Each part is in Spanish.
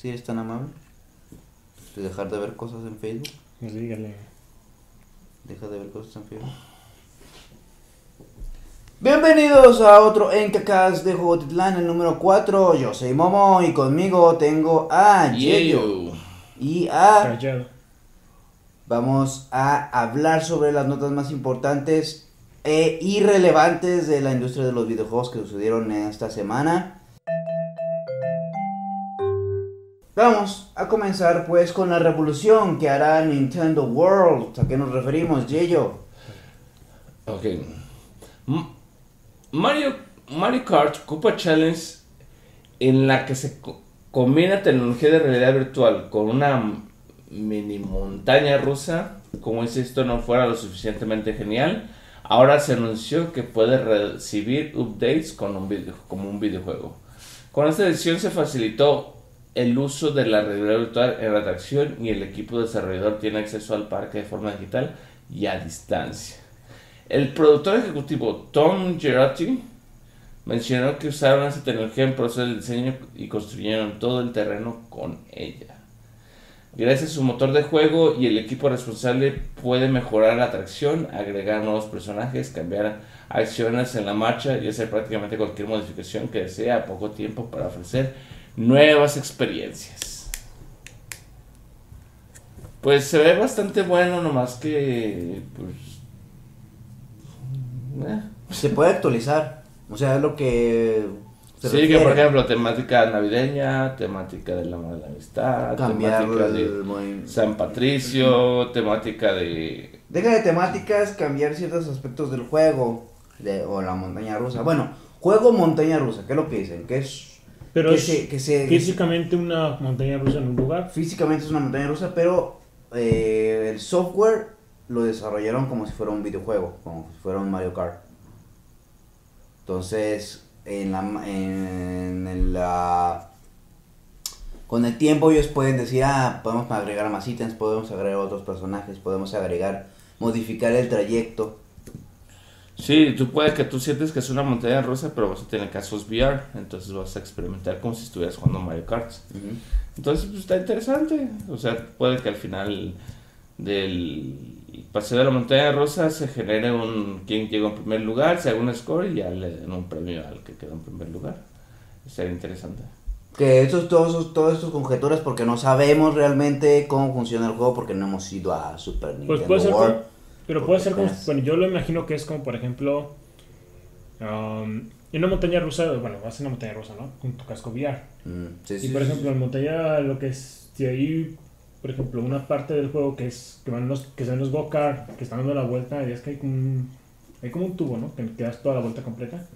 Si eres tan amable. De dejar de ver cosas en Facebook. Pues dígale. Deja de ver cosas en Facebook. Bienvenidos a otro Encacast de Jugotitlán, el número 4. Yo soy Momo y conmigo tengo a Yeyo y a... Callado. Vamos a hablar sobre las notas más importantes e irrelevantes de la industria de los videojuegos que sucedieron esta semana. Vamos a comenzar pues con la revolución que hará Nintendo World. ¿A qué nos referimos, Yeyo? Ok. M- Mario, Mario Kart Koopa Challenge en la que se co- combina tecnología de realidad virtual con una mini montaña rusa, como si esto no fuera lo suficientemente genial, ahora se anunció que puede recibir updates con un video, como un videojuego. Con esta edición se facilitó el uso de la realidad virtual en la atracción y el equipo desarrollador tiene acceso al parque de forma digital y a distancia. El productor ejecutivo Tom Gerotti mencionó que usaron esa tecnología en proceso de diseño y construyeron todo el terreno con ella. Gracias a su motor de juego y el equipo responsable puede mejorar la atracción, agregar nuevos personajes, cambiar acciones en la marcha y hacer prácticamente cualquier modificación que desee a poco tiempo para ofrecer nuevas experiencias. Pues se ve bastante bueno, nomás que pues eh. Se puede actualizar. O sea, es lo que... se Sí, que refiere. por ejemplo, temática navideña, temática del amor de la amistad, Cambiar temática el de San Patricio, temática de... Deja de temáticas, cambiar ciertos aspectos del juego de, o la montaña rusa. Bueno, juego montaña rusa, ¿qué es lo que dicen? Que es Pero que es se, que se- físicamente una montaña rusa en un lugar. físicamente es una montaña rusa, pero eh, el software lo desarrollaron como si fuera un videojuego, como si fuera un Mario Kart. Entonces, en la, ma- en la con el tiempo ellos pueden decir, ah, podemos agregar más ítems, podemos agregar otros personajes, podemos agregar, modificar el trayecto. Sí, tú puede que tú sientes que es una montaña rusa, pero vas a tener casos VR, entonces vas a experimentar como si estuvieras jugando Mario Kart. Entonces, pues está interesante. O sea, puede que al final del paseo de la montaña rusa se genere un quien llegó en primer lugar, se haga un score y ya le den un premio al que quedó en primer lugar. Sería interesante. Que estos, todos, esos- todas estas conjeturas porque no sabemos realmente cómo funciona el juego porque no hemos ido a Super Nintendo Pues puede ser World. Pero puede ser como, bueno, yo lo imagino que es como, por ejemplo, um, en una montaña rusa, bueno, vas a una montaña rusa, ¿no? Con tu casco VR. Mm, sí, Y sí, por sí, ejemplo, en montaña, lo que es, si hay, por ejemplo, una parte del juego que es, que van los, que son los go-kart, que están dando la vuelta, y es que hay como un, hay como un tubo, ¿no? Que te das toda la vuelta completa.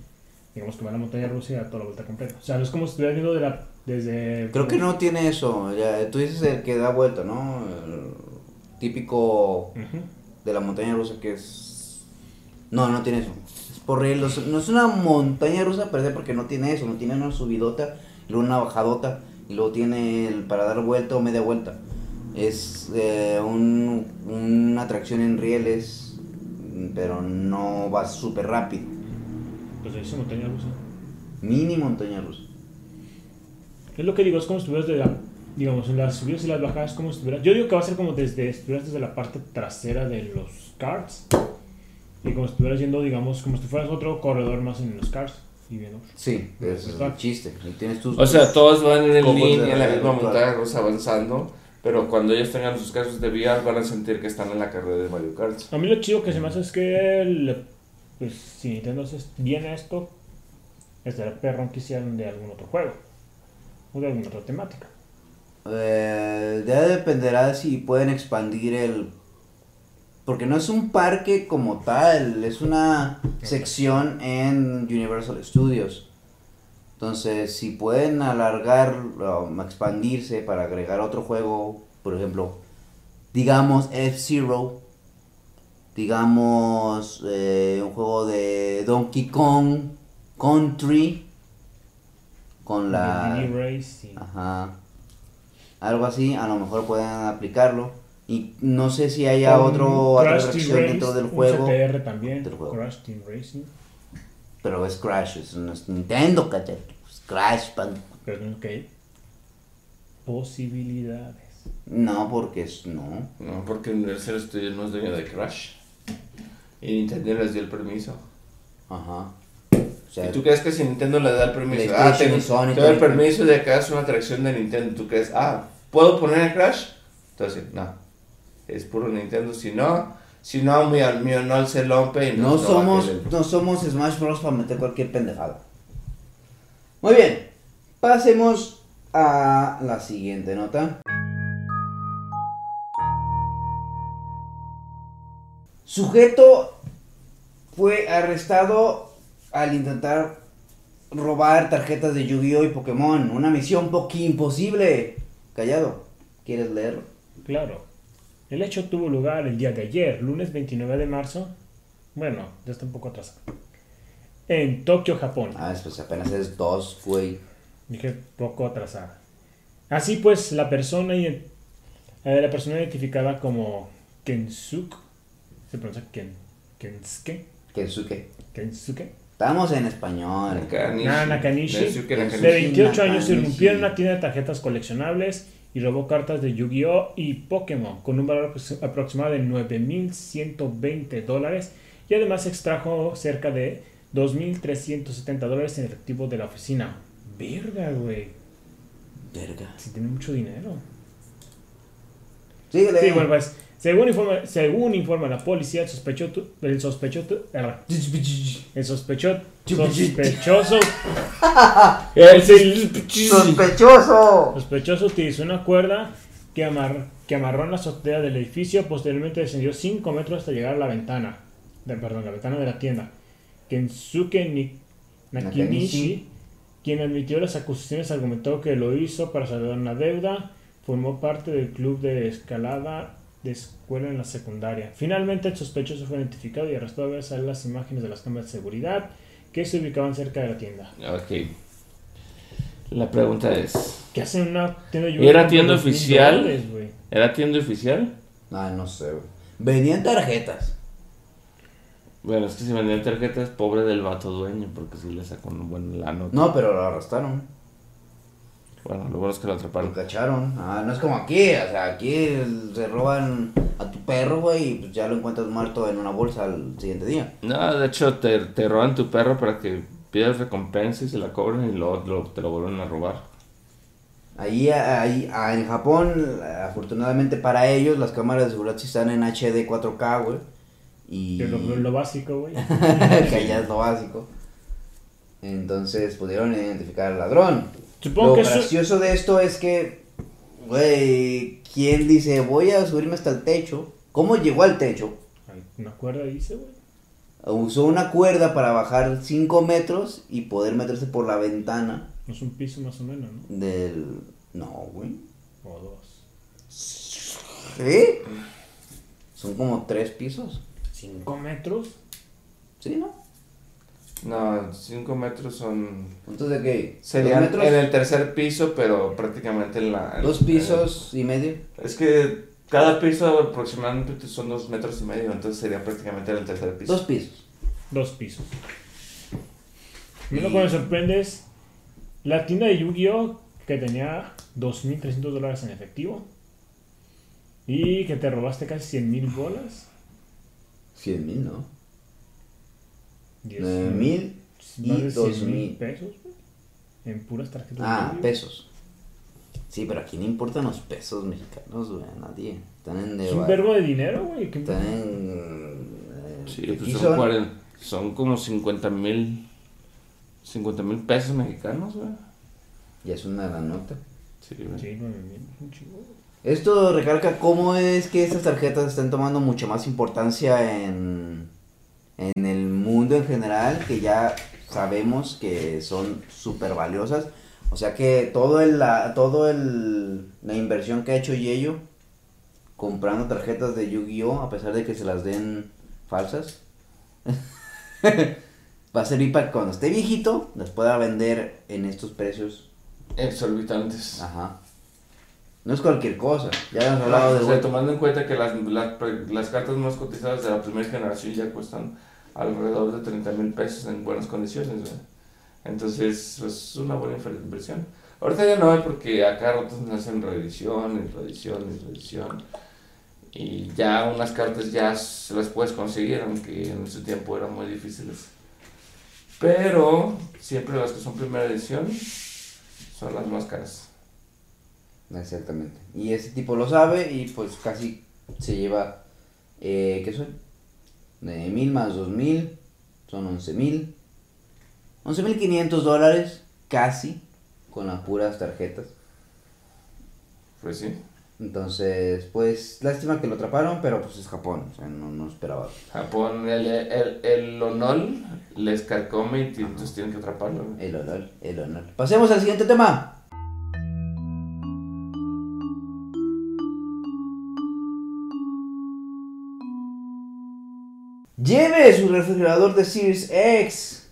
Digamos que va a la montaña rusa y da toda la vuelta completa. O sea, no es como si estuvieras viendo de la, desde... Creo que no tiene eso. Ya, tú dices el que da vuelta, ¿no? El típico Ujú. De la montaña rusa que es... No, no tiene eso. Es por real, no es- una montaña rusa per se porque no tiene eso. No tiene una subidota, y luego una bajadota y luego tiene el para dar vuelta o media vuelta. Es eh, un, una atracción en rieles, pero no va súper rápido. Pues es montaña rusa. Mini montaña rusa. Es lo que digo, es como si estuvieras de la, digamos, en las subidas y las bajadas, como si estuvieras, yo digo que va a ser como desde, estuvieras desde la parte trasera de los carts, y como estuvieras yendo, digamos, como si fueras otro corredor más en los cars, y viendo. Sí, es el chiste. Y tienes tus... O sea, todos van en línea en la misma montaña rusa avanzando, pero cuando ellos tengan sus casos de VR van a sentir que están en la carrera de Mario Kart. A mí lo chido que se me hace es que, pues, si Nintendo hace bien esto, estaría perrón que hicieran de algún otro juego, o de alguna otra temática. Eh, ya dependerá de si pueden expandir el... Porque no es un parque como tal, es una sección en Universal Studios. Entonces, si pueden alargar, um, expandirse para agregar otro juego, por ejemplo, digamos F-Zero, digamos eh, un juego de Donkey Kong Country, con la... Ajá. Algo así, a lo mejor pueden aplicarlo. Y no sé si haya otro, otra atracción Race, dentro del juego. CTR también, del juego. Crash Team Racing. Pero es Crash, es, no es Nintendo, cállate. Es Crash, pan. Pero ok. posibilidades. No, porque es. No. No, porque Universal Studios no es dueño de Crash. Y Nintendo les dio el permiso. Ajá. O sea, ¿Y tú crees que si Nintendo le da el permiso? Ah, y Sony te doy el permiso de que hagas una atracción de Nintendo. ¿Tú crees? Ah, ¿puedo poner el Crash? Entonces, no. Es puro Nintendo. Si no, si no, mi, mi se rompe. Y no a somos, no somos Smash Bros. para meter cualquier pendejada. Muy bien. Pasemos a la siguiente nota. Sujeto fue arrestado al intentar robar tarjetas de Yu-Gi-Oh y Pokémon. Una misión poco imposible. Callado. ¿Quieres leerlo? Claro. El hecho tuvo lugar el día de ayer, lunes 29 de marzo. Bueno, ya está un poco atrasado. En Tokio, Japón. Ah, pues apenas es dos, güey. Dije poco atrasada. Así pues, la persona, eh, la persona identificada como Kensuke, se pronuncia Ken, Kensuke, Kensuke. Kensuke, Estamos en español. Nakanishi. Nana Nakanishi, de Nakanishi. 28 años, irrumpió en una tienda de tarjetas coleccionables y robó cartas de Yu-Gi-Oh! y Pokémon con un valor apro- aproximado de 9.120 dólares y además extrajo cerca de 2.370 dólares en efectivo de la oficina. Verga, güey. Verga. Si tiene mucho dinero. Síguele. Sí, bueno, pues, según informa, según informa la policía, el sospechoso, el sospechoso, ah, el sospechoso, sospechoso, El ¡Sospechoso! sospechoso utilizó una cuerda que, amar- que amarró en la azotea del edificio, posteriormente descendió 5 metros hasta llegar a la ventana, de- perdón, la ventana de la tienda. Kensuke Ni- Nakanishi, quien admitió las acusaciones, argumentó que lo hizo para saldar una deuda, formó parte del club de escalada de escuela en la secundaria. Finalmente, el sospechoso fue identificado y arrestado a ver salir las imágenes de las cámaras de seguridad que se ubicaban cerca de la tienda. Ok. La pregunta es: ¿Qué hace una tienda de ¿Y era tienda con $2,000 oficial? dólares? ¿era tienda oficial? Ah, no sé, güey. Venían tarjetas. Bueno, es que si vendían tarjetas, pobre del vato dueño, porque si le sacó un buen lano. No, pero lo arrestaron. Bueno, lo bueno es que lo Lo atraparon. cacharon. Ah, no es como aquí. O sea, aquí se roban a tu perro, güey, y pues ya lo encuentras muerto en una bolsa al siguiente día. No, de hecho, te, te roban tu perro para que pidas recompensa y se la cobren y luego lo- te lo vuelven a robar. Ahí, ahí, ah, en Japón, afortunadamente para ellos, las cámaras de seguridad sí están en HD 4K, güey. Y... Que lo, lo básico, güey. que ya es lo básico. Entonces pudieron identificar al ladrón. Supongo lo que eso- gracioso de esto es que, güey, ¿quién dice voy a subirme hasta el techo? ¿Cómo llegó al techo? Una cuerda dice, güey. Usó una cuerda para bajar 5 metros y poder meterse por la ventana Es un piso más o menos, ¿no? del... No, güey. O dos. ¿Sí? Son como 3 pisos. ¿Cinco metros? ¿Sí, no? No, 5 metros son... Entonces, ¿de qué? Serían en el tercer piso, pero prácticamente en la... en- Dos pisos y medio. Es que cada piso aproximadamente son dos metros y medio, entonces sería prácticamente en el tercer piso. Dos pisos. Dos pisos. A mí lo que me sorprende es la tienda de Yu-Gi-Oh! que tenía 2.300 dólares en efectivo y que te robaste casi 100.000 bolas. 100 mil, ¿no? Diez 9 mil y más de 2 100,000 mil. pesos en puras tarjetas de Ah, Yu-Gi-Oh! pesos. Sí, pero aquí no importan los pesos mexicanos, güey, a nadie. Están en Es un verbo de dinero, güey. ¿qué- Están en... eh, Sí, aquí pues son, son- 40 son como 50 mil... 50 mil pesos mexicanos, güey. Ya es una la nota. Sí, güey. Sí, 9,000, es un chingo. Esto recalca cómo es que estas tarjetas están tomando mucha más importancia en, en el mundo en general, que ya sabemos que son súper valiosas. O sea que todo el, la, todo el, la inversión que ha hecho Yeyo comprando tarjetas de Yu-Gi-Oh, a pesar de que se las den falsas, va a servir para que cuando esté viejito las pueda vender en estos precios. Exorbitantes. Ajá. No es cualquier cosa. Ya hemos hablado de O sea, tomando en cuenta que las, las, las cartas más cotizadas de la primera generación ya cuestan alrededor de 30 mil pesos en buenas condiciones. Entonces, pues, es una buena inversión. Ahorita ya no hay porque acá ratos me hacen reedición reedición reedición. Y ya unas cartas ya se las puedes conseguir, aunque en ese tiempo eran muy difíciles. Pero siempre las que son primera edición son las más caras. Exactamente. Y ese tipo lo sabe y pues casi se lleva, eh, ¿qué son? De mil más dos mil, son once mil. Once mil quinientos dólares, casi, con las puras tarjetas. Pues sí. Entonces, pues, lástima que lo atraparon, pero pues es Japón, o sea, no, no esperaba. Japón, el, el, el Onol les carcome y entonces tienen que atraparlo. El honor, el honor. Pasemos al siguiente tema. Lleve su refrigerador de Series X.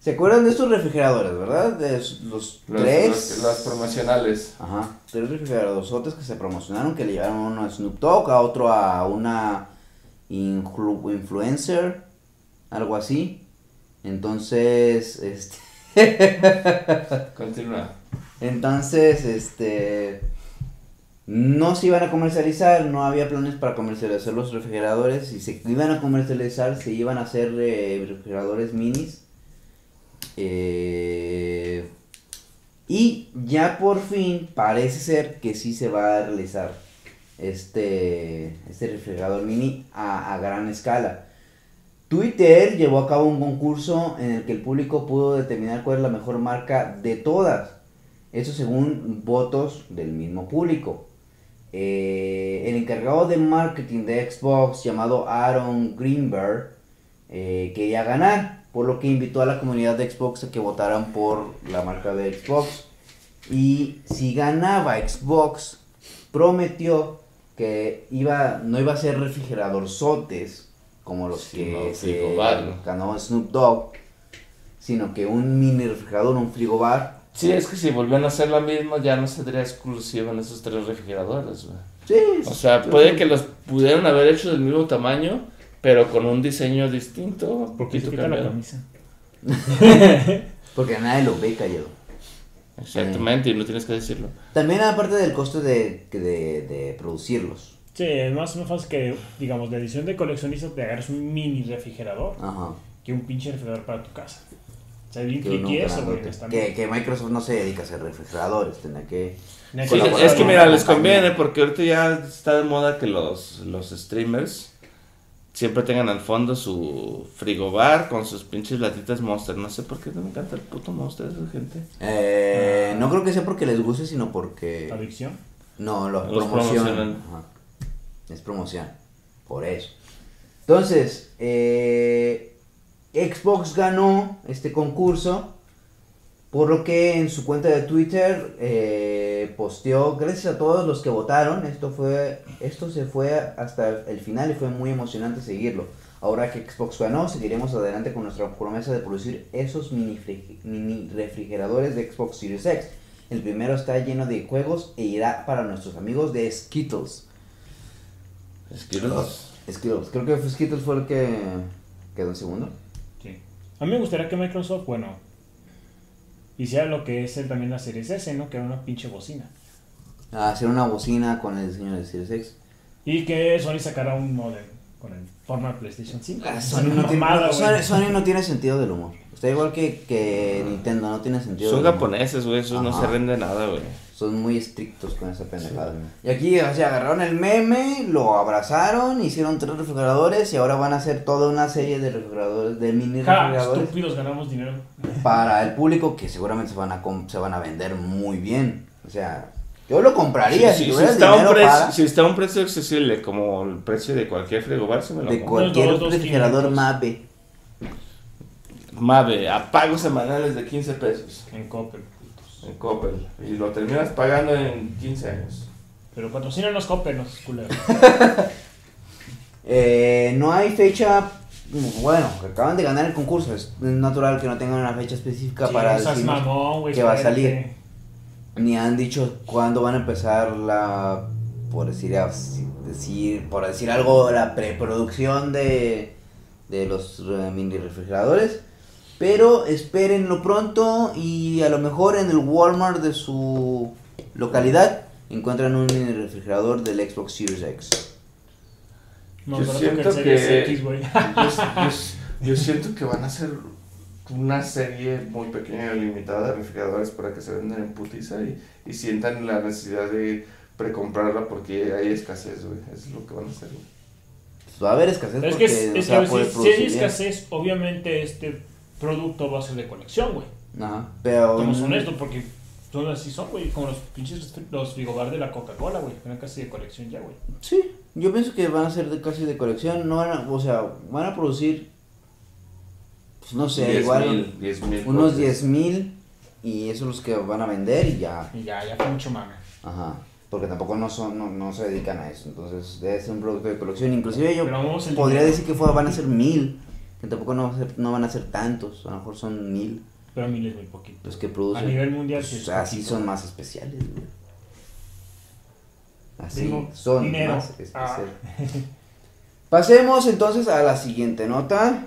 ¿Se acuerdan de estos refrigeradores, verdad? De los, Los, tres. los- las promocionales. Ajá, tres refrigeradores que se promocionaron, que le llevaron uno a Snoop Dogg, a otro a una influ- influencer, algo así. Entonces, este... Continúa. Entonces, este... No se iban a comercializar, no había planes para comercializar los refrigeradores. Si se iban a comercializar, se iban a hacer eh, refrigeradores minis. Eh, y ya por fin parece ser que sí se va a realizar este, este refrigerador mini a, a gran escala. Twitter llevó a cabo un concurso en el que el público pudo determinar cuál es la mejor marca de todas. Eso según votos del mismo público. Eh, el encargado de marketing de Xbox, llamado Aaron Greenberg, eh, quería ganar, por lo que invitó a la comunidad de Xbox a que votaran por la marca de Xbox. Y si ganaba Xbox, prometió que iba, no iba a ser refrigerador sotes como los Sí, que ganó Snoop Dogg, sino que un mini refrigerador, un frigobar. Sí, es que si volvían a hacer la misma, ya no sería exclusiva en esos tres refrigeradores. güey. Sí, O sea, puede que los pudieran haber hecho del mismo tamaño, pero con un diseño distinto, un poquito quita la camisa. porque nadie lo ve callado. Exactamente, y no tienes que decirlo. También aparte del costo de, de, de producirlos. Sí, es más, más fácil que, digamos, de edición de coleccionista te agarres un mini refrigerador Ajá. que un pinche refrigerador para tu casa. Que, friki eso, güey. que, que Microsoft no se dedica a hacer refrigeradores, tendrá que... Sí, es que mira, les conviene porque ahorita ya está de moda que los, los streamers siempre tengan al fondo su frigobar con sus pinches latitas Monster. No sé por qué no me encanta el puto Monster esa gente. Eh, Ah. No creo que sea porque les guste, sino porque... Adicción. No, lo Los promocionan. promocionan. Ajá. Es promoción. Por eso. Entonces, eh, Xbox ganó este concurso. Por lo que en su cuenta de Twitter eh, posteó, gracias a todos los que votaron, esto fue, esto se fue hasta el final y fue muy emocionante seguirlo. Ahora que Xbox ganó, seguiremos adelante con nuestra promesa de producir esos mini, mini refrigeradores de Xbox Series X. El primero está lleno de juegos e irá para nuestros amigos de Skittles. Es que los- Skittles, creo que Skittles fue el que quedó en segundo. A mí me gustaría que Microsoft, bueno, hiciera lo que es el- también la Series S, ¿no? Que era una pinche bocina. A hacer una bocina con el diseño de Series X. Y que Sony sacara un modem con el forma de PlayStation 5. Ah, Sony, no tiene, mamada. Sony- Sony no tiene sentido del humor. Está igual que, que Nintendo, no tiene sentido Son del humor. japoneses, güey, esos no se rinde nada, güey. Son muy estrictos con esa pendejada. Sí. Y aquí, o sea, agarraron el meme, lo abrazaron, hicieron tres refrigeradores y ahora van a hacer toda una serie de refrigeradores, de mini Ja, refrigeradores estúpidos, ganamos dinero. para el público que seguramente se van a se van a vender muy bien. O sea, yo lo compraría Si, si, está dinero precio, para si está a un precio accesible como el precio de cualquier frigobar, se me lo de compro. cualquier refrigerador 500. Mave. Mave, a pagos semanales de 15 pesos En Coppel. En Coppel. Y lo terminas pagando en 15 años. Pero patrocínanos Coppel, no es culero. Eh, no hay fecha. Bueno, acaban de ganar el concurso. Es natural que no tengan una fecha específica Sí, para güey, que va a salir. ni han dicho cuándo van a empezar la por decir decir por decir algo la preproducción de de los eh, mini refrigeradores Pero espérenlo pronto y a lo mejor en el Walmart de su localidad encuentran un mini refrigerador del Xbox Series X. No, Yo siento que que- X, güey. Yo, yo- yo siento que van a hacer una serie muy pequeña y limitada de refrigeradores para que se vendan en putiza y, y sientan la necesidad de precomprarla porque hay escasez, güey. Eso es lo que van a hacer, güey. Pues va a haber escasez Es que, porque es, no es se va que a poder si, hay bien. escasez, obviamente este producto va a ser de colección, güey. Ajá, pero... Mm, honestos, porque son así son, güey. Como los pinches los frigobar de la Coca-Cola, güey. Eran casi de colección ya, güey. Sí, yo pienso que van a ser de casi de colección, no van a, o sea, van a producir, pues no sé, 10 igual mil, 10 mil unos botes. 10 mil y eso es los que van a vender y ya, Y ya, ya fue mucho mame. ajá, porque tampoco no son, no, no se dedican a eso, entonces debe ser un producto de colección, inclusive yo podría dinero. decir que fue, van a ser mil, que tampoco no, va a ser- no van a ser tantos, a lo mejor son mil Pero a mí les muy poquito. los que A producen, nivel mundial, pues, es así poquito. son más especiales, güey. Así Digo, son dinero. más Ah. especiales. Pasemos entonces a la siguiente nota.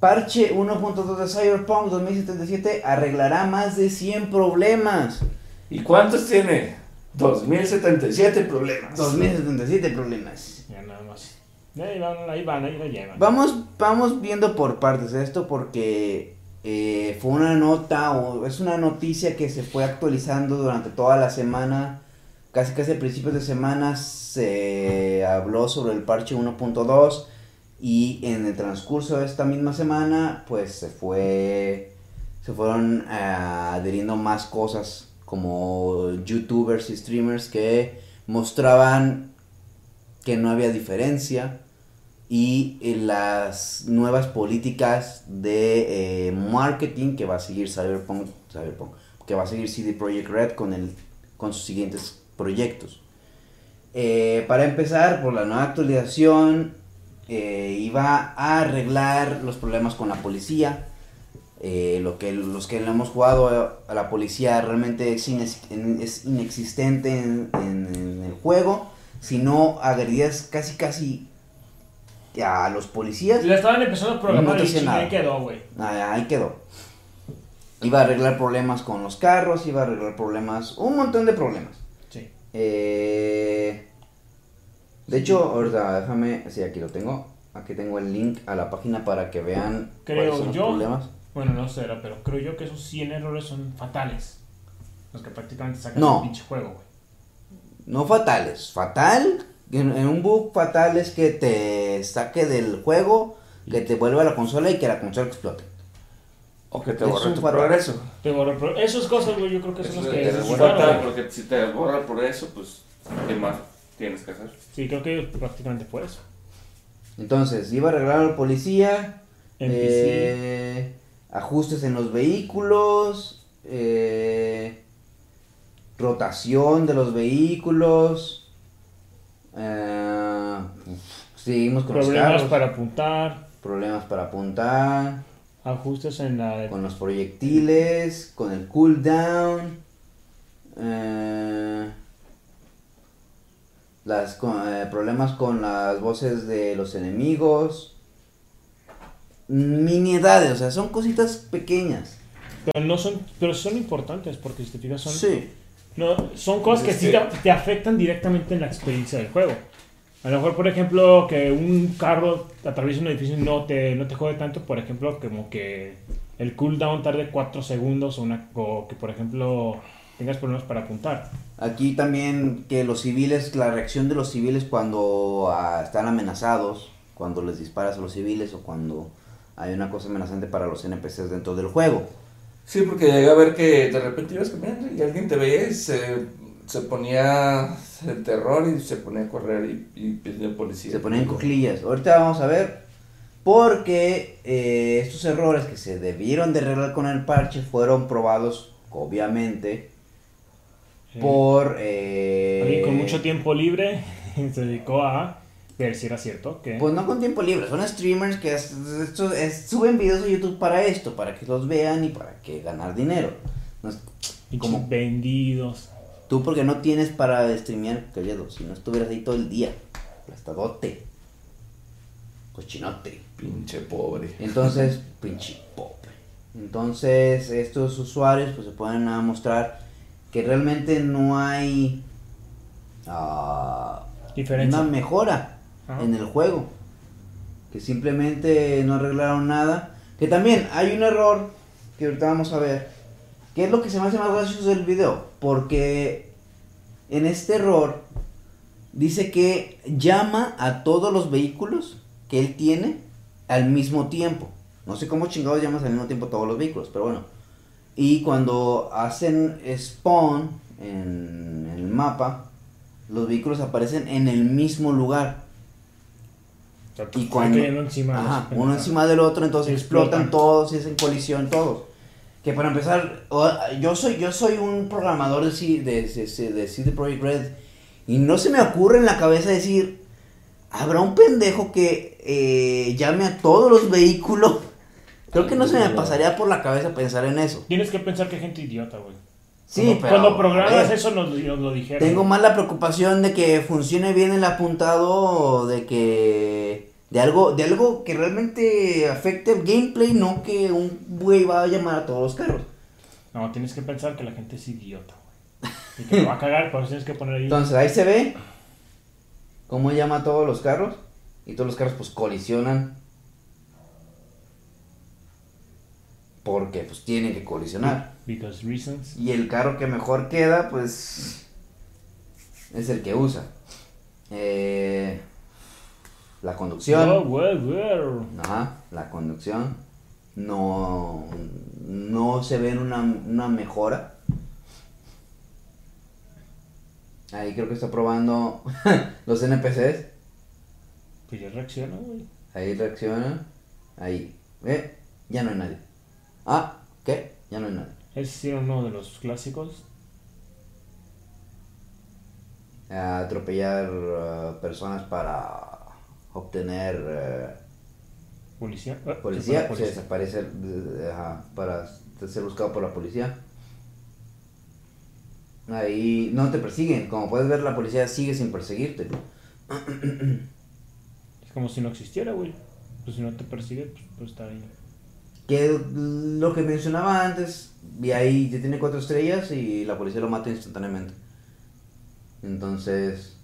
Parche 1.2 de Cyberpunk 2077 arreglará más de 100 problemas. ¿Y cuántos tiene? 2077 problemas. 2077 problemas. Ya nada más. Ahí van, ahí van, ahí la llevan. Vamos, vamos viendo por partes esto porque eh, fue una nota o es una noticia que se fue actualizando durante toda la semana. Casi casi a principios de semana se habló sobre el parche 1.2 y en el transcurso de esta misma semana pues se fue se fueron eh, adheriendo más cosas como youtubers y streamers que mostraban que no había diferencia y eh, las nuevas políticas de eh, marketing que va a seguir Cyberpunk, Cyberpunk, que va a seguir CD Projekt Red con el con sus siguientes proyectos. Eh, para empezar, por la nueva actualización iba a arreglar los problemas con la policía. Eh, lo que los que le hemos jugado a la policía realmente es, ines- en- es inexistente en, en- en el juego. Si no agredías casi casi a los policías, Le estaban empezando a No programar hacía chingada nada. quedó, güey. Ah, ahí quedó. Iba a arreglar problemas con los carros, iba a arreglar problemas, un montón de problemas. Sí. Eh, de hecho, ahorita déjame, sí, aquí lo tengo. Aquí tengo el link a la página para que vean Creo cuáles son los yo. problemas. Bueno, no sé, pero creo yo que esos 100 errores son fatales. Los que prácticamente sacan No. el pinche juego, güey. No fatales, fatal, en, en un bug fatal es que te saque del juego, que te vuelva a la consola y que la consola explote. O que te Es borre un tu fatal. progreso. Te borra, pero esas cosas, güey, yo creo que son las que... es sí, fatal, bueno, porque si te borra por eso, pues, ¿qué más tienes que hacer? Sí, creo que prácticamente fue eso. Entonces, iba a arreglar a la policía, NPC. eh, ajustes en los vehículos, eh, rotación de los vehículos, eh, seguimos con los Problemas carros, para apuntar, problemas para apuntar, ajustes en la... con los proyectiles, con el cooldown, eh, las, con- eh, problemas con las voces de los enemigos, miniedades, o sea, son cositas pequeñas. Pero no son, pero son importantes porque si te fijas son, Sí. no, son cosas que sí que- te, te afectan directamente en la experiencia del juego. A lo mejor, por ejemplo, que un carro atraviese un edificio y no te, no te jode tanto, por ejemplo, como que el cooldown tarde 4 segundos o, una, o que, por ejemplo, tengas problemas para apuntar. Aquí también que los civiles, la reacción de los civiles cuando ah, están amenazados, cuando les disparas a los civiles o cuando hay una cosa amenazante para los NPCs dentro del juego. Sí, porque llegué a ver que de repente ibas caminando y alguien te veía y se, se ponía el terror y se ponía a correr y, y pidió policía. Se ponen cuclillas. Ahorita vamos a ver. Porque eh, estos errores que se debieron de arreglar con el parche fueron probados, obviamente, Sí. por... eh, con mucho tiempo libre se dedicó a ver si era cierto que Pues no con tiempo libre, son streamers que es- esto es- suben videos a YouTube para esto, para que los vean y para que ganar dinero. No es- pinches como- vendidos. tú porque no tienes para streamear, callado, si no estuvieras ahí todo el día, aplastadote. Cochinote. Pinche pobre. Entonces, pinche pobre. Entonces, estos usuarios pues se pueden a mostrar que realmente no hay ah, Diferencia. una mejora En el juego. Que simplemente no arreglaron nada. Que también hay un error que ahorita vamos a ver. ¿Qué es lo que se me hace más gracioso del video? Porque en este error dice que llama a todos los vehículos que él tiene al mismo tiempo. No sé cómo chingados llamas al mismo tiempo todos los vehículos, pero bueno. Y cuando hacen spawn en el mapa, los vehículos aparecen en el mismo lugar. Sea, Y cuando- encima Ajá, uno encima del otro, entonces explotan, explotan. todos y hacen colisión todos. Que para empezar, yo soy yo soy un programador de, C- de, de, de CD Projekt Red y no se me ocurre en la cabeza decir, habrá un pendejo que eh, llame a todos los vehículos. Creo que no se me pasaría por la cabeza pensar en eso. Tienes que pensar que hay gente idiota, güey. Sí, cuando, programas eso nos, nos lo dijeron. Tengo más la preocupación de que funcione bien el apuntado, de que de algo, de algo que realmente afecte el gameplay, no que un güey va a llamar a todos los carros. No, tienes que pensar que la gente es idiota, güey. Y que te va a cagar, por eso tienes que poner ahí. Entonces ahí se ve cómo llama a todos los carros y todos los carros pues colisionan porque pues tienen que colisionar. Because reasons. Y el carro que mejor queda, pues, es el que usa. Eh, la conducción. Oh, well, well. Ajá, la conducción. No, no se ve una, una mejora. Ahí creo que está probando los NPCs. Pues ya reacciona, güey. Ahí reacciona. Ahí. ¿Ve? Ya no hay nadie. Ah, ¿qué? Ya no hay nadie. Ese sí era uno de los clásicos. a atropellar uh, personas para obtener uh, Policía. Ah, policía, sí, fue se la desaparece uh, ajá, para ser buscado por la policía. Ahí no te persiguen, como puedes ver la policía sigue sin perseguirte. Es como si no existiera, güey. Pues si no te persigue, pues, pues está ahí. Que lo que mencionaba antes, y ahí ya tiene cuatro estrellas y la policía lo mata instantáneamente. Entonces,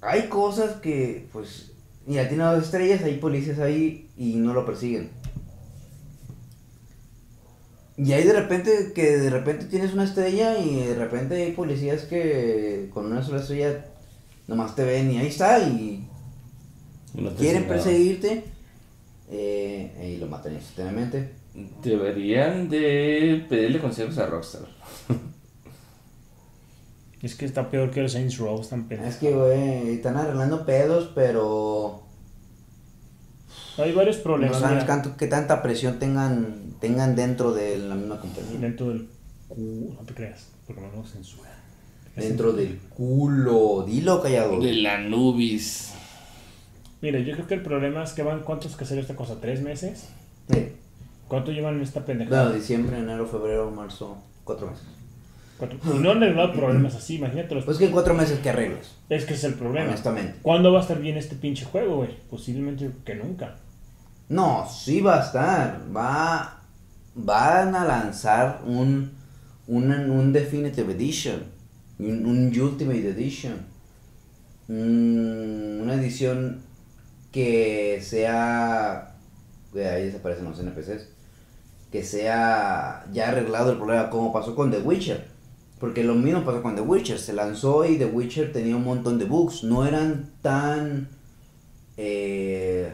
hay cosas que, pues, ya tiene dos estrellas, hay policías ahí y no lo persiguen. Y hay de repente que de repente tienes una estrella y de repente hay policías que con una sola estrella nomás te ven y ahí está y no quieren perseguirte eh, y lo matan instantáneamente. Deberían de pedirle consejos a Rockstar. Es que está peor que los Saints Row, están Es pendejos. que, güey, están arreglando pedos, pero Hay varios no problemas saben mira, cuánto- qué tanta presión tengan tengan dentro de la misma compañía. dentro del cu... No te creas, porque no nos censura. Dentro del culo. Dilo, callado. De la Nubis. Mira, yo creo que el problema es que van, ¿cuántos que hacer esta cosa? ¿Tres meses? Sí. ¿Cuánto llevan en esta pendejada? Bueno, diciembre, enero, febrero, marzo. Cuatro meses. Cuatro- Y no han arreglado problemas así, imagínate los... Pues que en cuatro meses que arreglas. Es que es el problema. Honestamente. ¿Cuándo va a estar bien este pinche juego, güey? Posiblemente que nunca. No, sí va a estar. Va. Van a lanzar un. Un, un Definitive Edition. Un, un Ultimate Edition. un- una edición que sea. ahí desaparecen los NPCs. Que sea ya arreglado el problema, como pasó con The Witcher. Porque lo mismo pasó con The Witcher. Se lanzó y The Witcher tenía un montón de bugs. No eran tan. eh,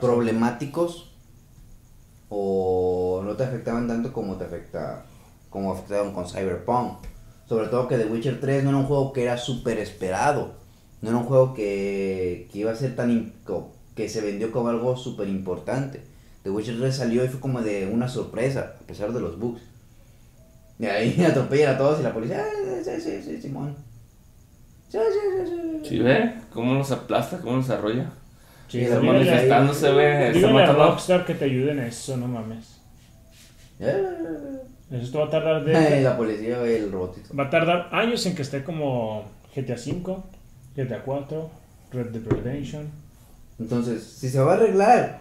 problemáticos o no te afectaban tanto como te afecta como afectaron con Cyberpunk. Sobre todo que The Witcher 3 no era un juego que era súper esperado. No era un juego que, que iba a ser tan... que se vendió como algo súper importante. The Witcher 3 salió y fue como de una sorpresa, a pesar de los bugs. Y ahí atropellan a todos y la policía... "Ah, sí, sí, sí, Simón. Sí, sí, sí, sí". ¿Sí ve? ¿Cómo los aplasta? ¿Cómo los arrolla? Sí, Y Está dígale- manifestándose, ve. Está Dígale a matando. Rockstar que te ayuden en eso, no mames. Eh, Eso te va a tardar de... la policía, el robotito. Va a tardar años en que esté como GTA V, GTA 4, Red Dead Redemption. Entonces, si se va a arreglar,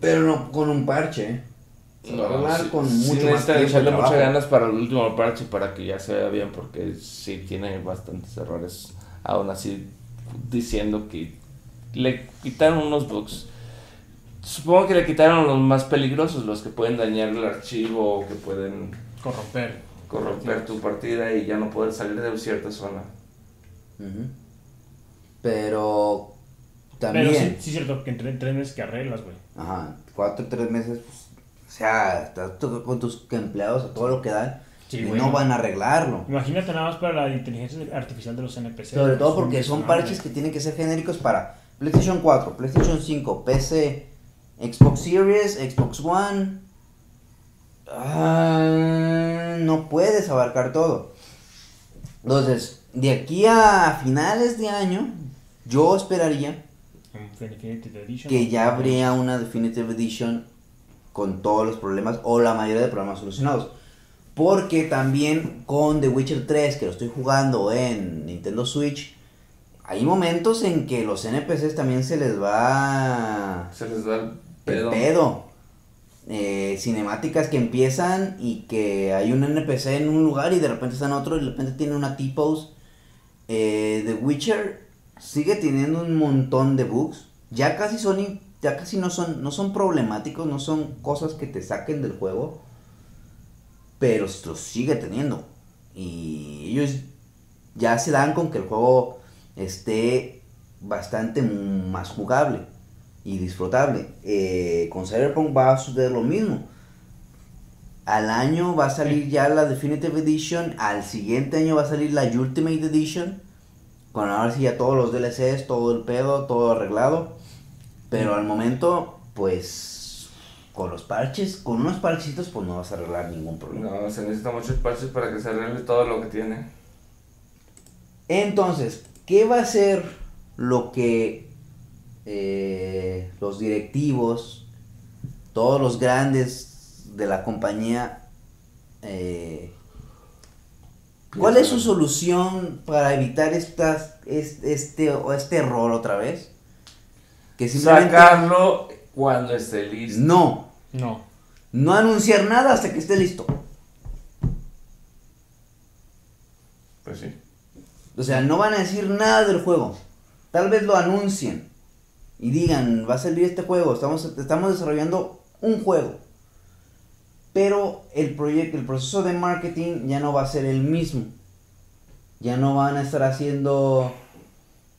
pero no con un parche, se va a arreglar sí- con sí mucho más necesitan tiempo echarle muchas ganas para el último parche para que ya se vea bien porque sí tiene bastantes errores. Aún así diciendo que le quitaron unos bugs. Supongo que le quitaron los más peligrosos, los que pueden dañar el archivo o que pueden Corromper. corromper tu partida y ya no poder salir de cierta zona. Pero también, Pero sí, sí es cierto que entre tres meses que arreglas, güey. ajá, cuatro tres meses, pues, o sea, estás con tus empleados a todo lo que dan Sí, y güey. no van a arreglarlo. Imagínate nada más para la inteligencia artificial de los NPC. Sobre todo porque son parches que tienen que ser genéricos para PlayStation 4, PlayStation 5, PC, Xbox Series, Xbox One. Ah, no puedes abarcar todo. Entonces, de aquí a finales de año, yo esperaría que ya habría una Definitive Edition con todos los problemas o la mayoría de problemas solucionados. Porque también con The Witcher 3, que lo estoy jugando en Nintendo Switch, hay momentos en que los NPCs también se les va Se les da el el pedo. pedo. Eh, cinemáticas que empiezan y que hay un NPC en un lugar y de repente está en otro y de repente tiene una T-pose. Eh, The Witcher sigue teniendo un montón de bugs. Ya casi son ya casi no son no son problemáticos, no son cosas que te saquen del juego, pero los sigue teniendo. Y ellos ya se dan con que el juego esté bastante más jugable y disfrutable. Eh, con Cyberpunk va a suceder lo mismo. Al año va a salir ya la Definitive Edition, al siguiente año va a salir la Ultimate Edition, con ahora sí ya todos los DLCs, todo el pedo, todo arreglado. Pero al momento, pues, con los parches, con unos parchitos, pues no vas a arreglar ningún problema. No, se necesitan muchos parches para que se arregle todo lo que tiene. Entonces, ¿qué va a ser lo que eh, los directivos, todos los grandes de la compañía, eh, cuál es su solución para evitar estas, es- este, o este error otra vez? Que simplemente Sacarlo cuando esté listo. no, No. no anunciar nada hasta que esté listo. Pues sí. O sea, no van a decir nada del juego. Tal vez lo anuncien y digan, va a salir este juego, estamos, estamos desarrollando un juego. Pero el proyecto, el proceso de marketing ya no va a ser el mismo. Ya no van a estar haciendo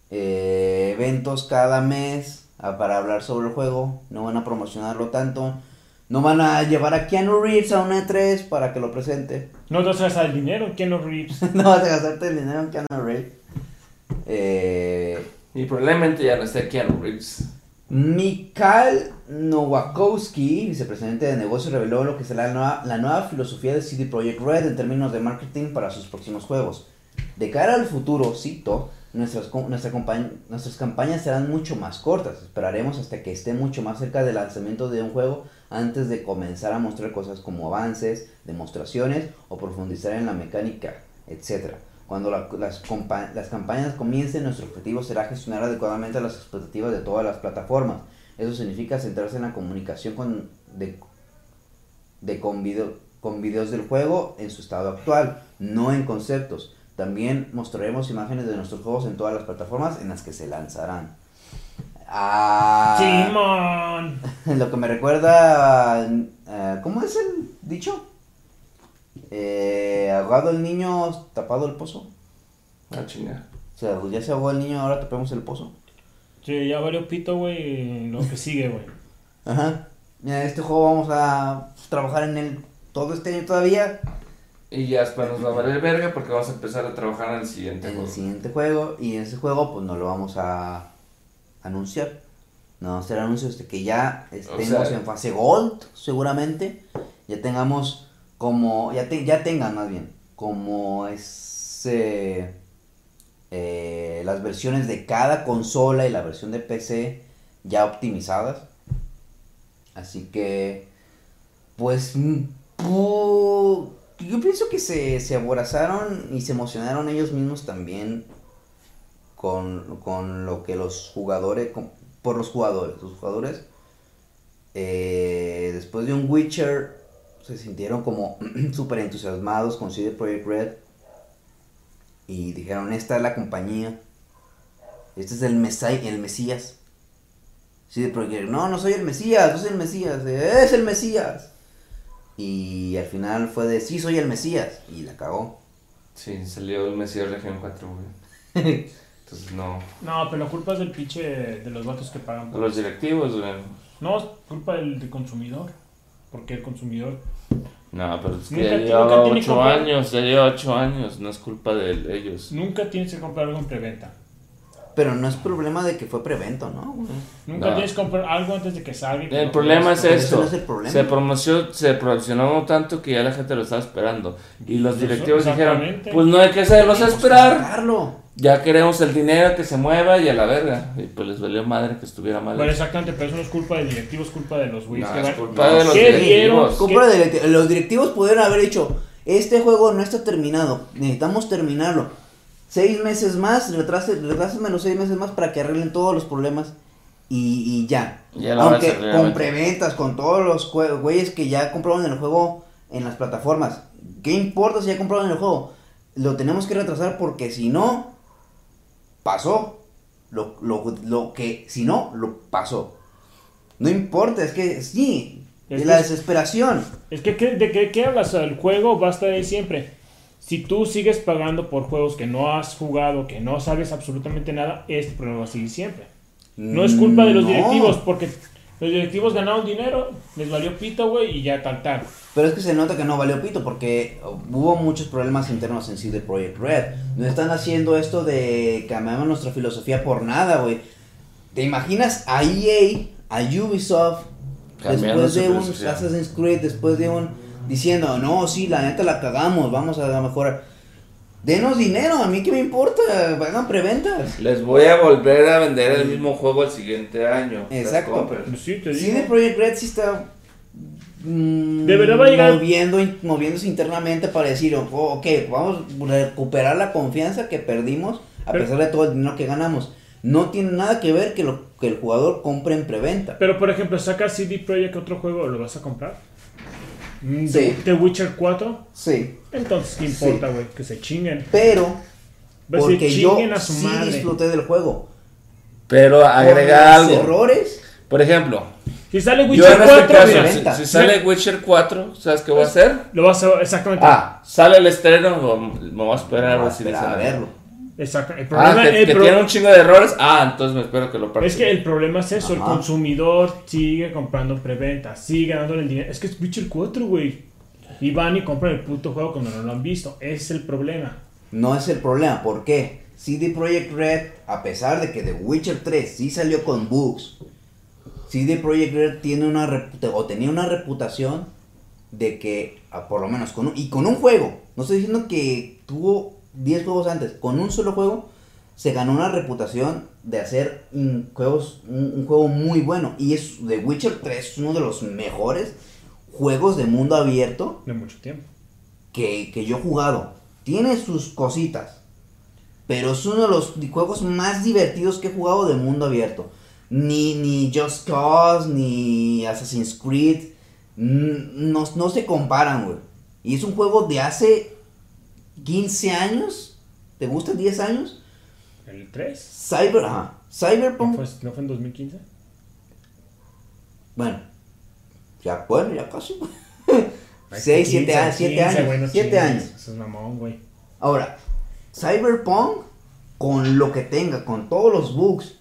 eh, eventos cada mes ah, para hablar sobre el juego. No van a promocionarlo tanto. No van a llevar a Keanu Reeves a una E3 para que lo presente. No te vas a gastar el dinero, ¿quién los Reeves? no vas a gastarte el dinero en Keanu Reeves. Eh, Y probablemente ya no esté Keanu Reeves. Mikhail Nowakowski, vicepresidente de negocios, reveló lo que será la nueva, la nueva filosofía de CD Projekt Red en términos de marketing para sus próximos juegos. De cara al futuro, cito, nuestras, nuestras campañas serán mucho más cortas. Esperaremos hasta que esté mucho más cerca del lanzamiento de un juego antes de comenzar a mostrar cosas como avances, demostraciones o profundizar en la mecánica, etc. Cuando la- las, las campañas comiencen, nuestro objetivo será gestionar adecuadamente las expectativas de todas las plataformas. Eso significa centrarse en la comunicación con, de, de con, video- con videos del juego en su estado actual, no en conceptos. También mostraremos imágenes de nuestros juegos en todas las plataformas en las que se lanzarán. Ah, Simón. lo que me recuerda. eh, ¿Cómo es el dicho? Eh, ahogado el niño, tapado el pozo. Ah, chinga. O sea, pues ya se ahogó el niño, ahora tapemos el pozo. Sí, ya varios pito, güey, lo que sigue, güey. Ajá. Mira, este juego vamos a trabajar en él todo este año todavía. Y ya después nos va a valer verga porque vamos a empezar a trabajar en el siguiente En el siguiente juego. Y en ese juego, pues no lo vamos a anunciar. No vamos a hacer anuncios de que ya estemos sea- en fase Gold, seguramente. Ya tengamos como. Ya, te- ya tengan más bien. Como ese. eh, las versiones de cada consola y la versión de PC ya optimizadas. Así que. Pues. mm, yo pienso que se, se aborazaron y se emocionaron ellos mismos también con, con lo que los jugadores, por los jugadores, los jugadores, eh, después de un Witcher, se sintieron como súper entusiasmados con CD Projekt Red y dijeron, esta es la compañía, este es el, mesai- el Mesías. CD Projekt Red, no, no soy el Mesías, no soy el Mesías, es el Mesías. Y al final fue de, sí, soy el Mesías, y la cagó. Sí, salió el Mesías Región 4, güey. Entonces no. No, pero la culpa es del pinche de los vatos que pagan. por Los directivos, güey. No, es culpa del, del consumidor. Porque el consumidor. No, pero es que Nunca ya lleva nunca tiene 8 compra- años, ya lleva 8 años, no es culpa de ellos. Nunca tienes que comprar algo en preventa. Pero no es problema de que fue prevento, ¿no? güey? Nunca No. tienes que comprar algo antes de que salga. El problema es esto. no es el problema. Se promocionó, se promocionó tanto que ya la gente lo estaba esperando. Y los directivos dijeron, pues no hay que hacerlos esperar. sacarlo. Ya queremos el dinero que se mueva y a la verga. Y pues les valió madre que estuviera mal. Bueno, hecho. exactamente, pero eso no es culpa del directivo, es culpa de los güeyes No, que es van- culpa de los ¿Qué directivos. de los directivos pudieron haber dicho, este juego no está terminado, necesitamos terminarlo. Seis meses más, retrase- retrásenme los seis meses más para que arreglen todos los problemas y, y ya. Ya Aunque con realmente. preventas, con todos los güeyes que ya compraron el juego en las plataformas. ¿Qué importa si ya compraron el juego? Lo tenemos que retrasar porque si no, pasó. Lo, lo, lo que, si no, lo pasó. No importa, es que sí, Es de la desesperación. Es que, ¿qué- ¿de qué, qué hablas? El juego va a estar ahí siempre. Si tú sigues pagando por juegos que no has jugado, que no sabes absolutamente nada, este problema va a seguir siempre. No es culpa de los No. directivos, porque los directivos ganaron dinero, les valió pito, güey, y ya tal, tal. Pero es que se nota que no valió pito porque hubo muchos problemas internos en sí de Project Red. No están haciendo esto de cambiamos nuestra filosofía por nada, güey. ¿Te imaginas a EA, a Ubisoft, Cambiando después de un. Assassin's Creed, después de un diciendo, no, sí, la neta la cagamos, vamos a mejorar. Denos dinero, a mí qué me importa, hagan preventas. Les voy a volver a vender el mismo juego el siguiente año. Exacto. Pues sí, te digo. de Project Red sí está mm, De verdad va a llegar- moviendo, moviéndose internamente para decir, oh, ok, vamos a recuperar la confianza que perdimos a Pero- pesar de todo el dinero que ganamos. No tiene nada que ver que, lo, que el jugador compre en preventa. Pero, por ejemplo, saca CD Projekt otro juego, ¿lo vas a comprar? Mm, Sí. ¿The, Witcher 4? Sí, Entonces, ¿qué importa, güey? Que se chinguen. pero Pues se porque yo chinguen a su sí madre. disfruté del juego. Pero agrega algo. errores, Por ejemplo, Si sale yo Witcher en este 4, caso, mira, venta. si, si sale Witcher 4, ¿sabes qué voy a hacer? lo vas a... Exactamente. Ah, sale el estreno, me voy a esperar a voy a ver si esperar dice a verlo. Exacto. El Ah, problema, que, el que pro- tiene un chingo de errores. Ah, entonces me espero que lo es que el problema es eso, el consumidor sigue comprando preventa, sigue dándole el dinero. Es que es Witcher 4, güey. Y van y compran el puto juego cuando no lo han visto. Ese es el problema. No es el problema, ¿por qué? CD Projekt Red, a pesar de que The Witcher 3 sí salió con bugs, CD Projekt Red tiene una reputa- o tenía una reputación de que, ah, por lo menos, con un, y con un juego, no estoy diciendo que tuvo 10 juegos antes, con un solo juego, se ganó una reputación de hacer un, juegos, un, un juego muy bueno. Y es The Witcher 3 es uno de los mejores juegos de mundo abierto De mucho tiempo. que, que yo he jugado. Tiene sus cositas. Pero es uno de los juegos más divertidos que he jugado de mundo abierto. Ni, ni Just Cause, ni Assassin's Creed. No, no se comparan, güey. Y es un juego de hace 15 años. ¿Te gusta 10 años? ¿El 3? Cyber, ajá. ¿No Cyberpunk. fue, ¿No fue en 2015? Bueno. Ya, bueno, ya casi. 6, 7 años. 7 años. 7 años. Eso es mamón, güey. Ahora, Cyberpunk, con lo que tenga, con todos los bugs,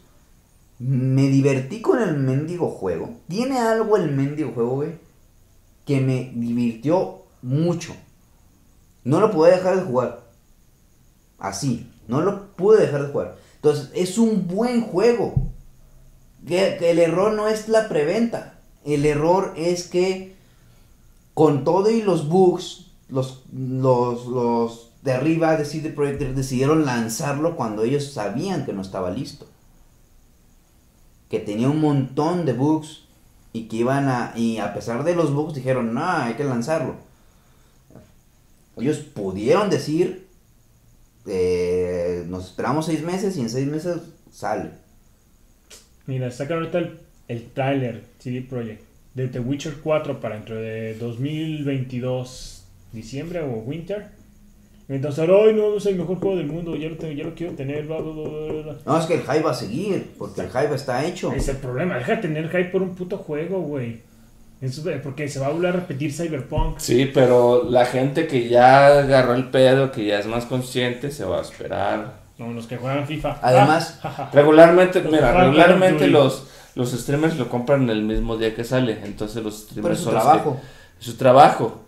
me divertí con el mendigo juego. Tiene algo el mendigo juego, güey, que me divirtió mucho. No lo pude dejar de jugar. Así, no lo pude dejar de jugar. Entonces, es un buen juego. Que, el error no es la preventa. El error es que con todo y los bugs, los, los, los de arriba de CD Projekt decidieron lanzarlo cuando ellos sabían que no estaba listo. Que tenía un montón de bugs y que iban a... Y a pesar de los bugs dijeron, no, hay que lanzarlo. Ellos pudieron decir, eh, nos esperamos seis meses y en seis meses sale. Mira, sacan ahorita el, el tráiler CD Projekt de The Witcher 4 para dentro de 2022, diciembre o winter. Entonces, hoy no es el mejor juego del mundo, ya lo, tengo- ya lo quiero tener, bla, bla, bla. No, es que el hype va a seguir, porque el hype está hecho. Es el problema, deja de tener hype por un puto juego, güey. Eso, porque se va a volver a repetir Cyberpunk. Sí, pero la gente que ya agarró el pedo, que ya es más consciente, se va a esperar. No, los que juegan FIFA. Además- Ah, ja. Regularmente, Los mira, regularmente los, los streamers lo compran el mismo día que sale. Entonces los Pero streamers es su son los trabajo. que- es su trabajo.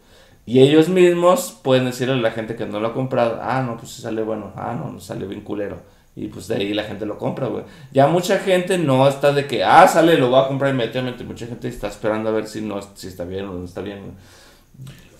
Y ellos mismos pueden decirle a la gente que no lo ha comprado, ah, no, pues sale bueno, ah, no, no sale bien culero. Y pues de ahí la gente lo compra, güey. Ya mucha gente no está de que, ah, sale, lo voy a comprar inmediatamente. Mucha gente está esperando a ver si no si está bien o no está bien. güey.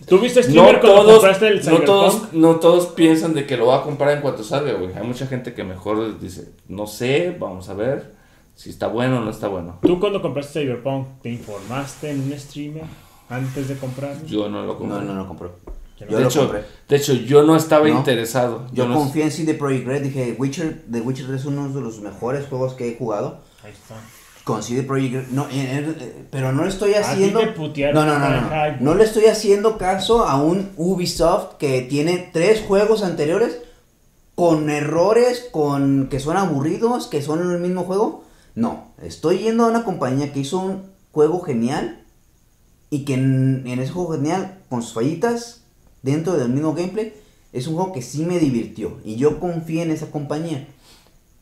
¿Tú viste No streamer cuando todos, compraste el no, Cyberpunk? todos, no todos piensan de que lo va a comprar en cuanto salga, güey. Hay mucha gente que mejor dice, no sé, vamos a ver si está bueno o no está bueno. ¿Tú cuando compraste Cyberpunk te informaste en un streamer antes de comprarlo? Yo no lo compré. No, no, no compró. Yo de, lo hecho, de hecho, yo no estaba No. interesado. Yo no- confié en CD Projekt Red, dije, Witcher, The Witcher 3 es uno de los mejores juegos que he jugado. Ahí está. Con CD Projekt Red, no, eh, eh, pero no le estoy haciendo... No, no, no, no. No le estoy haciendo caso a un Ubisoft que tiene tres juegos anteriores con errores, con que son aburridos, que son el mismo juego. No, estoy yendo a una compañía que hizo un juego genial y que en, en ese juego genial, con sus fallitas, dentro del mismo gameplay, es un juego que sí me divirtió. Y yo confié en esa compañía.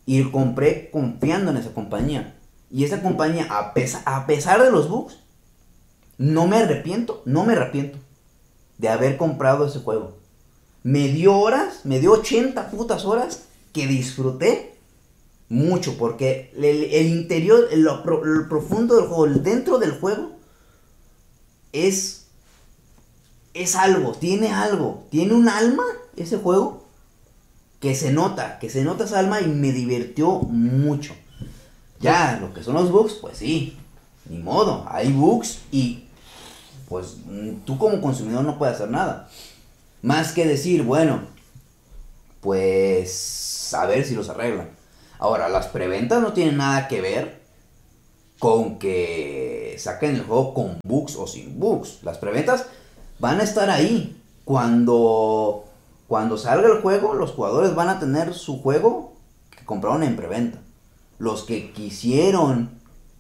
Y compré confiando en esa compañía. Y esa compañía, a, pesa- a pesar de los bugs, no me arrepiento, no me arrepiento de haber comprado ese juego. Me dio horas, me dio 80 putas horas que disfruté mucho porque el, interior, lo, lo profundo del juego, el dentro del juego es es algo, tiene algo, tiene un alma ese juego que se nota, que se nota esa alma y me divirtió mucho. Ya, lo que son los bugs, pues sí, ni modo, hay bugs y pues tú como consumidor no puedes hacer nada. Más que decir, bueno, pues a ver si los arreglan. Ahora, las preventas no tienen nada que ver con que saquen el juego con bugs o sin bugs. Las preventas van a estar ahí. Cuando, cuando salga el juego, los jugadores van a tener su juego que compraron en preventa. Los que quisieron,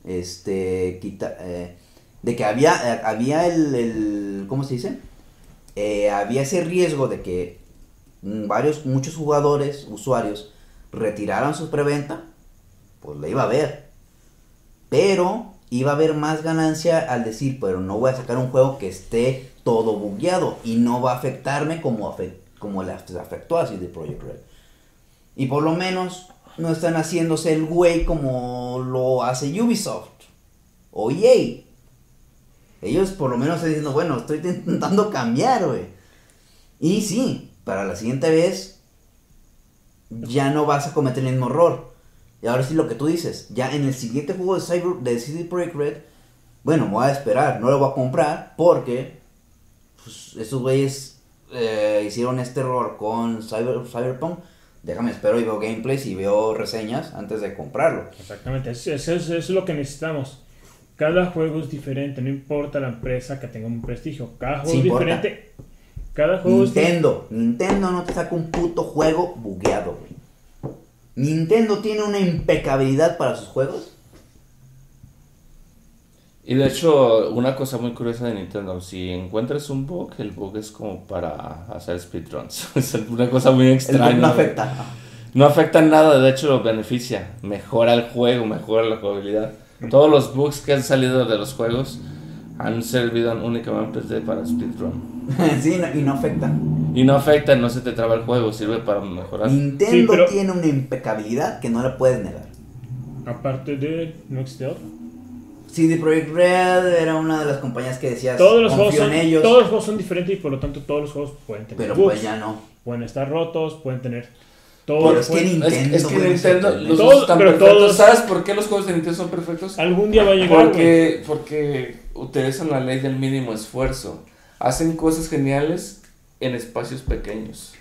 este, quita- eh, de que había, eh, había el, ¿cómo se dice? Eh, había ese riesgo de que varios, muchos jugadores, usuarios, retiraran su preventa, pues la iba a ver. Pero iba a haber más ganancia al decir, pero no voy a sacar un juego que esté todo bugueado y no va a afectarme como, afe- como le afectó así de Project Red. Y por lo menos no están haciéndose el güey como lo hace Ubisoft o EA. Ellos por lo menos están diciendo, bueno, estoy intentando cambiar, güey. Y sí, para la siguiente vez ya no vas a cometer el mismo error. Y ahora sí lo que tú dices, ya en el siguiente juego de Cyber de CD Projekt Red, bueno, me voy a esperar, no lo voy a comprar porque pues, esos güeyes eh, hicieron este error con Cyber, Cyberpunk. Déjame espero y veo gameplays y veo reseñas antes de comprarlo. Exactamente, eso, eso- eso es lo que necesitamos. Cada juego es diferente, no importa la empresa que tenga un prestigio. Cada juego Sí es importa. diferente. Cada juego es Nintendo, Nintendo no te saca un puto juego bugueado, güey. Nintendo tiene una impecabilidad para sus juegos. Y de hecho, una cosa muy curiosa de Nintendo, si encuentras un bug, el bug es como para hacer speedruns. es una cosa muy El extraña. bug no afecta. No afecta en nada, de hecho lo beneficia. Mejora el juego, mejora la jugabilidad. Todos los bugs que han salido de los juegos han servido únicamente para speedrun. sí, no- y no afecta. Y no afecta, no se te traba el juego, sirve para mejorar. Nintendo Sí, pero- tiene una impecabilidad que no la puedes negar. aparte de no existe otro. CD Projekt Red era una de las compañías que decías Todos los, juegos confío son, en ellos, todos los juegos son diferentes y por lo tanto todos los juegos pueden tener pero bugs, pues ya no. pueden estar rotos, pueden tener todo. Pero es que Nintendo, Es, es que güey, Nintendo, se- los Todos- juegos están pero perfectos. todos- ¿Sabes por qué los juegos de Nintendo son perfectos? algún día va a llegar. Porque, porque utilizan la ley del mínimo esfuerzo. Hacen cosas geniales en espacios pequeños.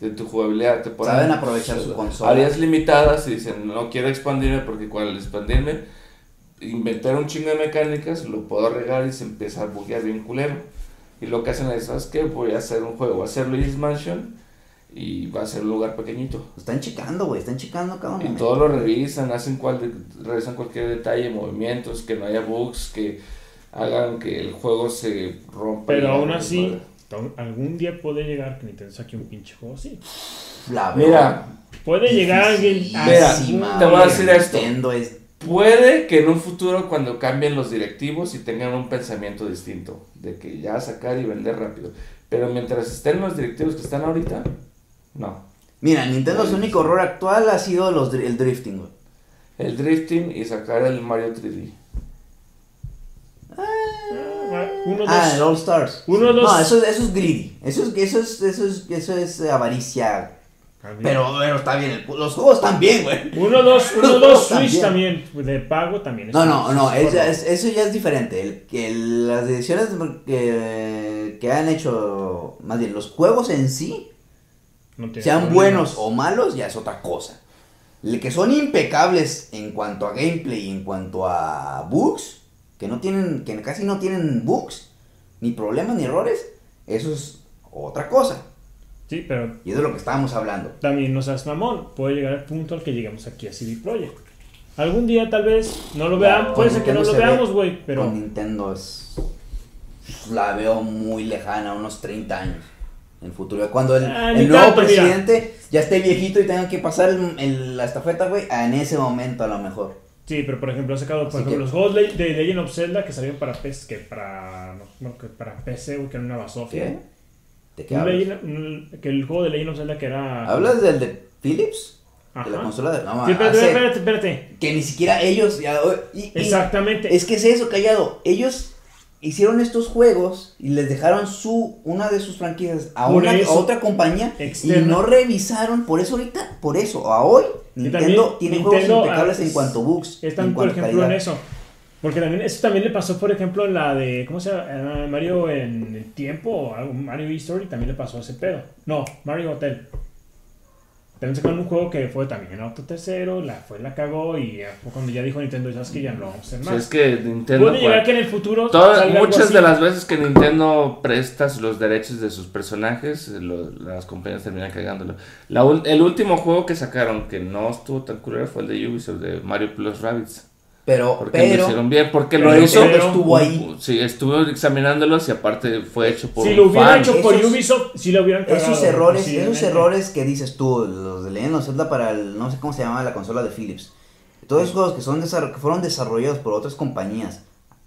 de tu jugabilidad. Te ponen- Saben aprovechar su consola. Áreas limitadas y dicen, no quiero expandirme porque cuando al expandirme, inventar un chingo de mecánicas, lo puedo regar y se empieza a buguear bien culero. Y lo que hacen es, ¿sabes qué? Voy a hacer un juego, voy a hacer Luigi's Mansion y va a ser un lugar pequeñito. Están checando, güey, están checando cada Y momento. todo lo revisan, hacen cual, revisan cualquier detalle, movimientos, que no haya bugs, que hagan que el juego se rompa. Pero y- aún así, algún día puede llegar que Nintendo saque un pinche juego así. La veo Mira, Puede llegar alguien Mira, te voy a decir esto. Nintendo es puede que en un futuro cuando cambien los directivos y tengan un pensamiento distinto, de que ya sacar y vender rápido. Pero mientras estén los directivos que están ahorita, no. Mira, Nintendo su único horror actual ha sido los, el drifting, güey. El drifting y sacar el Mario 3D. Ah, Uno, dos. Ah, el All Stars. Uno, dos. No, eso, eso es greedy. Eso es, eso es, eso es, eso es avaricia. Pero, pero está bien. el- Los juegos están bien, güey. Uno, dos, uno, dos. Switch también. De pago también. No, no, no, es es eso ya es diferente. El, que las decisiones que, que han hecho, más bien, los juegos en sí, No sean problemas. buenos o malos, ya es otra cosa. El que son impecables en cuanto a gameplay y en cuanto a bugs, que no tienen, que casi no tienen bugs, ni problemas ni errores, eso es otra cosa. Sí, pero Y es de lo que estábamos hablando. también no seas mamón. Puede llegar al punto al que lleguemos aquí a CD Projekt. Algún día tal vez no lo veamos. Puede ser que no lo veamos, güey. Pero Con Nintendo es. La veo muy lejana, unos 30 años. En el futuro. Cuando el, Ah, el nuevo tanto, mira. presidente ya esté viejito y tengan que pasar el- el- la estafeta, güey, en ese momento a lo mejor. Sí, pero por ejemplo, ha sacado por ejemplo, que- los juegos de de Legend of Zelda que salieron para PC, que para, no, que para PC, güey, que era una basofia. ¿Qué? Que el juego de Legend of Zelda que era... ¿Hablas del de Philips? De la consola de. No, Sí, espérate, hace- espérate, espérate. Que ni siquiera ellos. ya, y- y- Exactamente. Es que es eso, callado. Ellos hicieron estos juegos y les dejaron su una de sus franquicias a, una, a otra compañía y no revisaron. Por eso ahorita, por eso, a hoy, Nintendo tiene Nintendo, juegos impecables ah, en cuanto a bugs. Están, en por ejemplo, en eso. Porque también, eso también le pasó, por ejemplo, en la de, ¿cómo se llama? Ah, Mario en el tiempo, o algo, Mario History, también le pasó ese pedo. No, Mario Hotel. También sacaron un juego que fue también en auto tercero, la fue, la cagó, y fue cuando ya dijo Nintendo, ¿sabes que Ya no vamos a hacer más. es que Nintendo... Puede llegar que en el futuro Todas, salga algo muchas así. de las veces que Nintendo presta los derechos de sus personajes, eh, lo- las compañías terminan cagándolo. La el último juego que sacaron que no estuvo tan culero fue el de Ubisoft, de Mario Plus Rabbids. Pero, Porque lo pero, hicieron bien, porque pero lo hizo... Estuvo ahí. Sí, estuvo examinándolos y aparte fue hecho por Si lo hubieran fan. hecho por Esos- Ubisoft, si lo hubieran cagado. Esos errores, esos posiblemente. errores que dices tú, los de Legend of Zelda para el, no sé cómo se llamaba la consola de Philips. Todos esos juegos que, son desar- que fueron desarrollados por otras compañías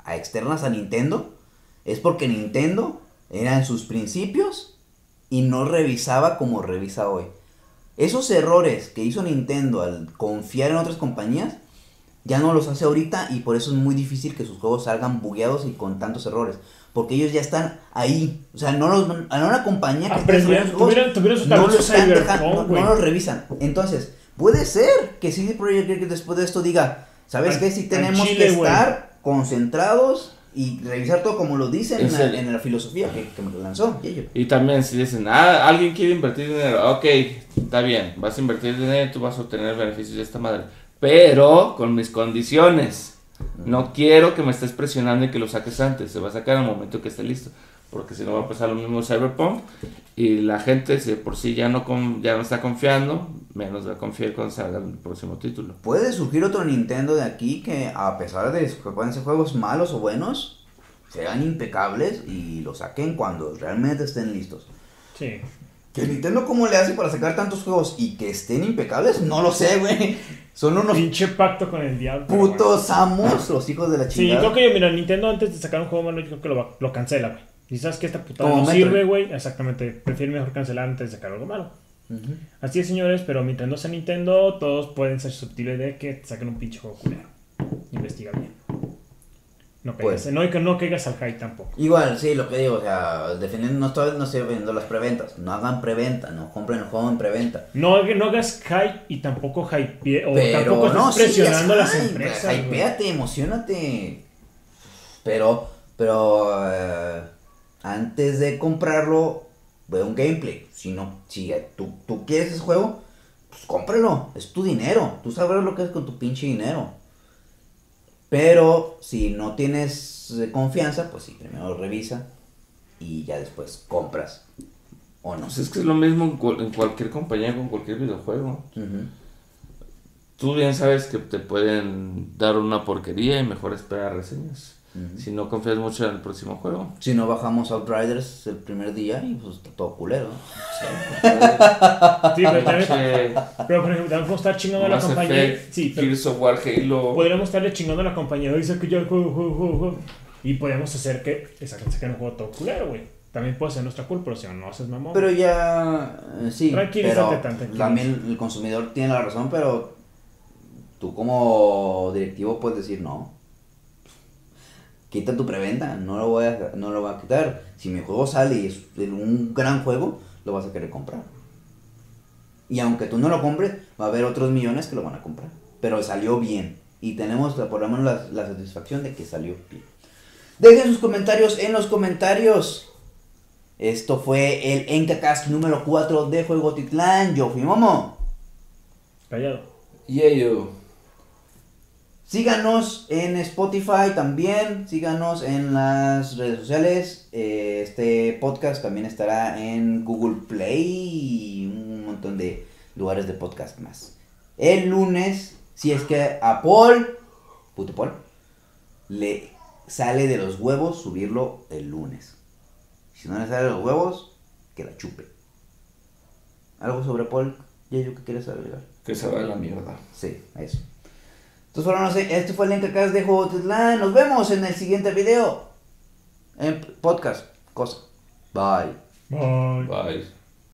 a externas a Nintendo, es porque Nintendo era en sus principios y no revisaba como revisa hoy. Esos errores que hizo Nintendo al confiar en otras compañías, ya no los hace ahorita y por eso es muy difícil que sus juegos salgan bugueados y con tantos errores. Porque ellos ya están ahí. O sea, no los, a una compañía que tuvieron, tuvieron su no lo dejando, no, los revisan. Entonces, puede ser que CD Projekt Red después de esto diga, ¿sabes qué? Si tenemos chile, que estar concentrados y revisar todo como lo dicen en la, el- en la filosofía que, que me lanzó. y ello. Y también si dicen, ah, alguien quiere invertir dinero, ok, está bien, vas a invertir dinero, tú vas a obtener beneficios de esta madre, pero con mis condiciones. No quiero que me estés presionando y que lo saques antes, se va a sacar al momento que esté listo, porque si no va a pasar lo mismo Cyberpunk y la gente si por sí ya no con- ya no está confiando, menos va a confiar cuando salga el próximo título. Puede surgir otro Nintendo de aquí que a pesar de que pueden ser juegos malos o buenos, sean impecables y lo saquen cuando realmente estén listos. Sí. Que Nintendo cómo le hace para sacar tantos juegos y que estén impecables, no lo sé, güey. Son unos Pinche pacto con el diablo. pero bueno. putos amos, los hijos de la Sí, chingada. creo que yo, mira, Nintendo antes de sacar un juego malo, yo creo que lo, cancela, güey. Y sabes que esta putada Como no Metroid. sirve, güey. Exactamente. Prefiere mejor cancelar antes de sacar algo malo. Así es, señores, pero mientras no sea Nintendo, todos pueden ser susceptibles de que te saquen un pinche juego culero. Investiga bien. No caigas, Pues. no, no caigas al hype tampoco. Igual, sí, lo que digo, o sea, defendiendo, no estoy, no estoy viendo las preventas. No hagan preventa, no compren el juego en preventa. No, no hagas hype y tampoco hype o Pero tampoco estés no, sí, presionando a es las hype, empresas. Hypeate, emocionate. Pero, pero, eh, antes de comprarlo, ve un gameplay. Si no, si tú, tú quieres ese juego, pues cómpralo. Es tu dinero. Tú sabrás lo que es con tu pinche dinero. Pero si no tienes eh, confianza, pues sí, primero revisa y ya después compras. O no. Pues es que es lo mismo en, cual- en cualquier compañía con cualquier videojuego. Tú bien sabes que te pueden dar una porquería y mejor esperar reseñas. Si no confías mucho en el próximo juego. Si no bajamos Outriders el primer día y pues está todo culero. Sí, pero también, pero por ejemplo, también podemos estar chingando a la compañía. Effect, Sí, pero Gears of War, Halo. podríamos estarle chingando a la compañía. Dice que yo el juego, juego. Y podríamos hacer que exactamente saquen un juego todo culero, güey. También puede ser nuestra culpa, pero si no haces mamón. Pero ya, eh, sí, Tranquilízate, también el consumidor tiene la razón, pero tú como directivo puedes decir no. Quita tu preventa, no lo voy a, no lo voy a quitar. Si mi juego sale y es un gran juego, lo vas a querer comprar. Y aunque tú no lo compres, va a haber otros millones que lo van a comprar. Pero salió bien. Y tenemos por lo menos la, la satisfacción de que salió bien. Dejen sus comentarios en los comentarios. Esto fue el Encacast número 4 de Juego Titlán. Yo fui Momo. Callado. Yeah, yo. Síganos en Spotify también. Síganos en las redes sociales. Eh, Este podcast también estará en Google Play y un montón de lugares de podcast más. El lunes, si es que a Paul, puto Paul, le sale de los huevos subirlo el lunes. Si no le sale de los huevos, que la chupe. ¿Algo sobre Paul? Yayo, ¿qué quieres agregar? Que se vaya a la mierda. Sí, eso. Entonces, bueno, no sé, este fue el Encacast de Juego Titlán. Nos vemos en el siguiente video. En podcast. Cosa. Bye. Bye. Bye.